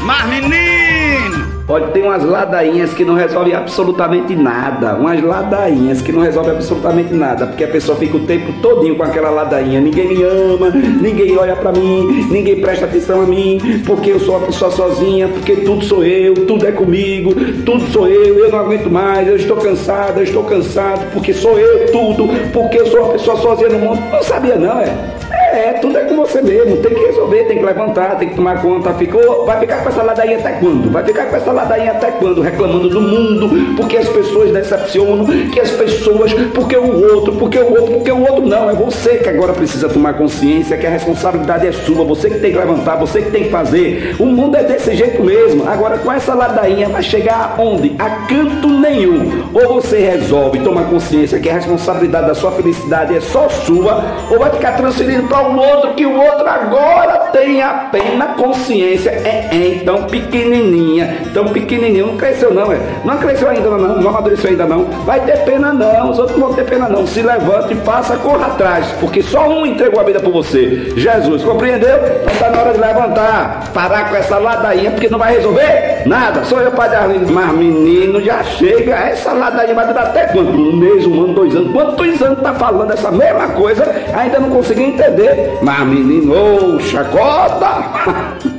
Mas menino! Pode ter umas ladainhas que não resolvem absolutamente nada. Umas ladainhas que não resolvem absolutamente nada. Porque a pessoa fica o tempo todinho com aquela ladainha. Ninguém me ama, ninguém olha pra mim, ninguém presta atenção a mim, porque eu sou uma pessoa sozinha, porque tudo sou eu, tudo é comigo, tudo sou eu, eu não aguento mais, eu estou cansado, eu estou cansado, porque sou eu tudo, porque eu sou uma pessoa sozinha no mundo. Não sabia não, é? É, tudo é com você mesmo, tem que tem que levantar, tem que tomar conta. Ficou, vai ficar com essa ladainha até quando? Vai ficar com essa ladainha até quando? Reclamando do mundo, porque as pessoas decepcionam, que as pessoas, porque o outro, porque o outro, porque o outro não. É você que agora precisa tomar consciência que a responsabilidade é sua, você que tem que levantar, você que tem que fazer. O mundo é desse jeito mesmo. Agora com essa ladainha vai chegar aonde? A canto nenhum. Ou você resolve tomar consciência que a responsabilidade da sua felicidade é só sua, ou vai ficar transferindo para o outro que o outro agora tem a plena consciência. É, é então pequenininha, tão pequenininho, não cresceu não, é. Não cresceu ainda não, não amadureceu ainda não. Vai ter pena não, os outros não vão ter pena não. Se levanta e passa, corra atrás, porque só um entregou a vida por você. Jesus, compreendeu? Então está na hora de levantar, parar com essa ladainha, porque não vai resolver nada. Sou eu, Padre Arlindo, mas menino, já chega, essa ladainha vai durar até quanto? Um mês, um ano, dois anos. Quantos anos tá falando essa mesma coisa? Ainda não consegui entender. Mas menino, ô, chacota! roda!